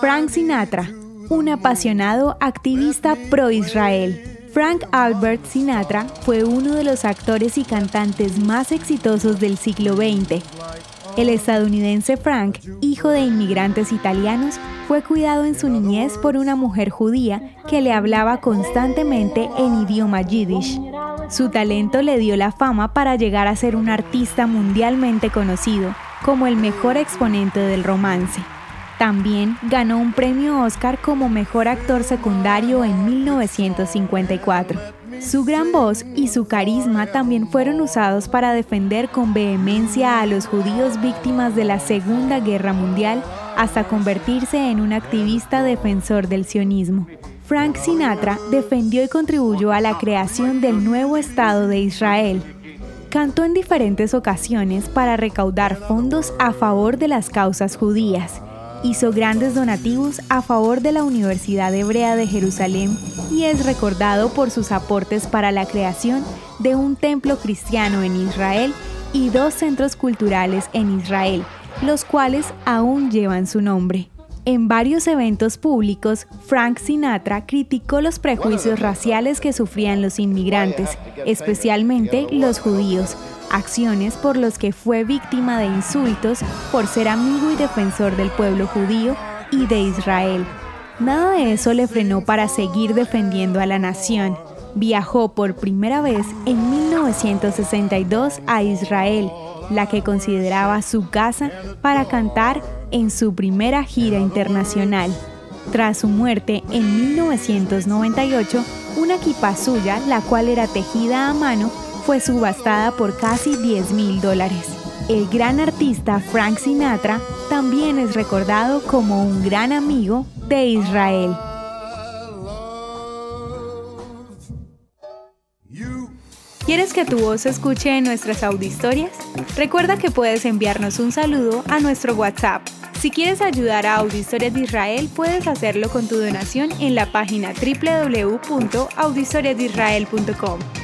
Frank Sinatra, un apasionado activista pro-Israel. Frank Albert Sinatra fue uno de los actores y cantantes más exitosos del siglo XX. El estadounidense Frank, hijo de inmigrantes italianos, fue cuidado en su niñez por una mujer judía que le hablaba constantemente en idioma yiddish. Su talento le dio la fama para llegar a ser un artista mundialmente conocido como el mejor exponente del romance. También ganó un premio Oscar como mejor actor secundario en 1954. Su gran voz y su carisma también fueron usados para defender con vehemencia a los judíos víctimas de la Segunda Guerra Mundial hasta convertirse en un activista defensor del sionismo. Frank Sinatra defendió y contribuyó a la creación del nuevo Estado de Israel. Cantó en diferentes ocasiones para recaudar fondos a favor de las causas judías. Hizo grandes donativos a favor de la Universidad Hebrea de Jerusalén y es recordado por sus aportes para la creación de un templo cristiano en Israel y dos centros culturales en Israel, los cuales aún llevan su nombre. En varios eventos públicos, Frank Sinatra criticó los prejuicios raciales que sufrían los inmigrantes, especialmente los judíos, acciones por los que fue víctima de insultos por ser amigo y defensor del pueblo judío y de Israel. Nada de eso le frenó para seguir defendiendo a la nación. Viajó por primera vez en 1962 a Israel la que consideraba su casa para cantar en su primera gira internacional. Tras su muerte en 1998, una equipa suya, la cual era tejida a mano, fue subastada por casi 10 mil dólares. El gran artista Frank Sinatra también es recordado como un gran amigo de Israel. ¿Quieres que tu voz se escuche en nuestras auditorias? Recuerda que puedes enviarnos un saludo a nuestro WhatsApp. Si quieres ayudar a Auditorias de Israel, puedes hacerlo con tu donación en la página www.auditoriasdeisrael.com.